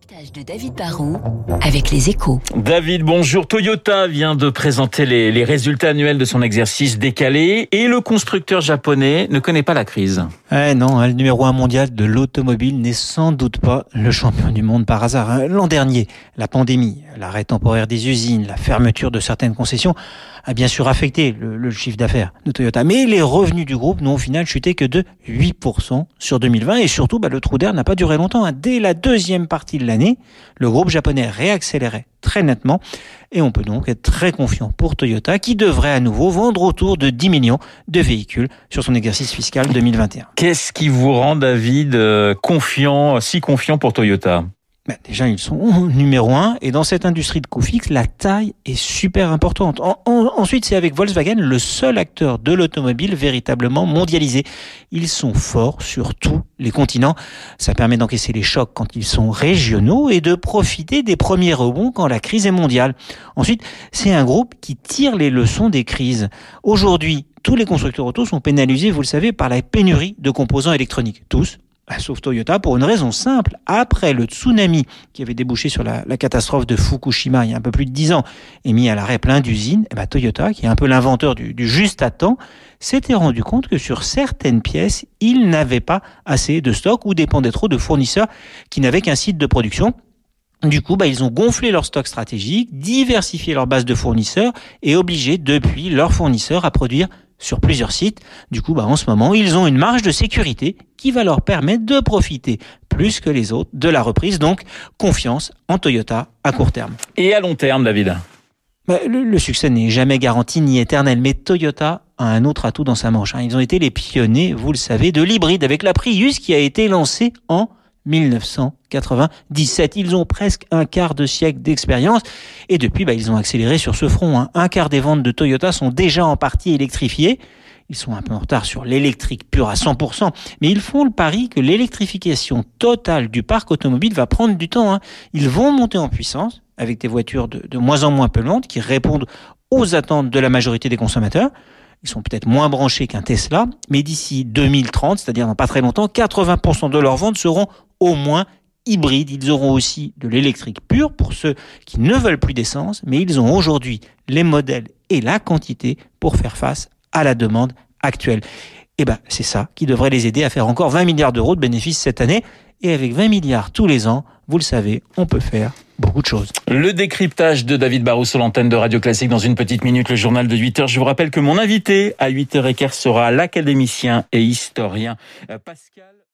décryptage de David Barrault avec les échos. David, bonjour. Toyota vient de présenter les, les, résultats annuels de son exercice décalé et le constructeur japonais ne connaît pas la crise. Eh non, le numéro un mondial de l'automobile n'est sans doute pas le champion du monde par hasard. L'an dernier, la pandémie, l'arrêt temporaire des usines, la fermeture de certaines concessions a bien sûr affecté le, chiffre d'affaires de Toyota. Mais les revenus du groupe n'ont au final chuté que de 8% sur 2020 et surtout, bah, le trou d'air n'a pas duré longtemps. Dès la deuxième partie de l'année, le groupe japonais réaccélérait très nettement et on peut donc être très confiant pour Toyota qui devrait à nouveau vendre autour de 10 millions de véhicules sur son exercice fiscal 2021. Qu'est-ce qui vous rend David confiant, si confiant pour Toyota? Ben déjà, ils sont numéro un. Et dans cette industrie de coûts fixes, la taille est super importante. En, en, ensuite, c'est avec Volkswagen le seul acteur de l'automobile véritablement mondialisé. Ils sont forts sur tous les continents. Ça permet d'encaisser les chocs quand ils sont régionaux et de profiter des premiers rebonds quand la crise est mondiale. Ensuite, c'est un groupe qui tire les leçons des crises. Aujourd'hui, tous les constructeurs auto sont pénalisés, vous le savez, par la pénurie de composants électroniques. Tous, sauf Toyota, pour une raison simple. Après le tsunami qui avait débouché sur la, catastrophe de Fukushima il y a un peu plus de dix ans et mis à l'arrêt plein d'usines, eh ben Toyota, qui est un peu l'inventeur du, du, juste à temps, s'était rendu compte que sur certaines pièces, il n'avait pas assez de stock ou dépendait trop de fournisseurs qui n'avaient qu'un site de production. Du coup, bah, ils ont gonflé leur stock stratégique, diversifié leur base de fournisseurs et obligé depuis leurs fournisseurs à produire sur plusieurs sites. Du coup, bah, en ce moment, ils ont une marge de sécurité qui va leur permettre de profiter plus que les autres de la reprise. Donc, confiance en Toyota à court terme. Et à long terme, David? Bah, le, le, succès n'est jamais garanti ni éternel, mais Toyota a un autre atout dans sa manche. Hein. Ils ont été les pionniers, vous le savez, de l'hybride avec la Prius qui a été lancée en 1997. Ils ont presque un quart de siècle d'expérience et depuis, bah, ils ont accéléré sur ce front. Hein. Un quart des ventes de Toyota sont déjà en partie électrifiées. Ils sont un peu en retard sur l'électrique pur à 100%, mais ils font le pari que l'électrification totale du parc automobile va prendre du temps. Hein. Ils vont monter en puissance avec des voitures de, de moins en moins polluantes qui répondent aux attentes de la majorité des consommateurs. Ils sont peut-être moins branchés qu'un Tesla, mais d'ici 2030, c'est-à-dire dans pas très longtemps, 80% de leurs ventes seront au moins hybrides. Ils auront aussi de l'électrique pure pour ceux qui ne veulent plus d'essence, mais ils ont aujourd'hui les modèles et la quantité pour faire face à la demande actuelle. Et ben, c'est ça qui devrait les aider à faire encore 20 milliards d'euros de bénéfices cette année. Et avec 20 milliards tous les ans, vous le savez, on peut faire beaucoup de choses. Le décryptage de David Barrou sur l'antenne de Radio Classique dans une petite minute, le journal de 8 heures. Je vous rappelle que mon invité à 8h15 sera l'académicien et historien Pascal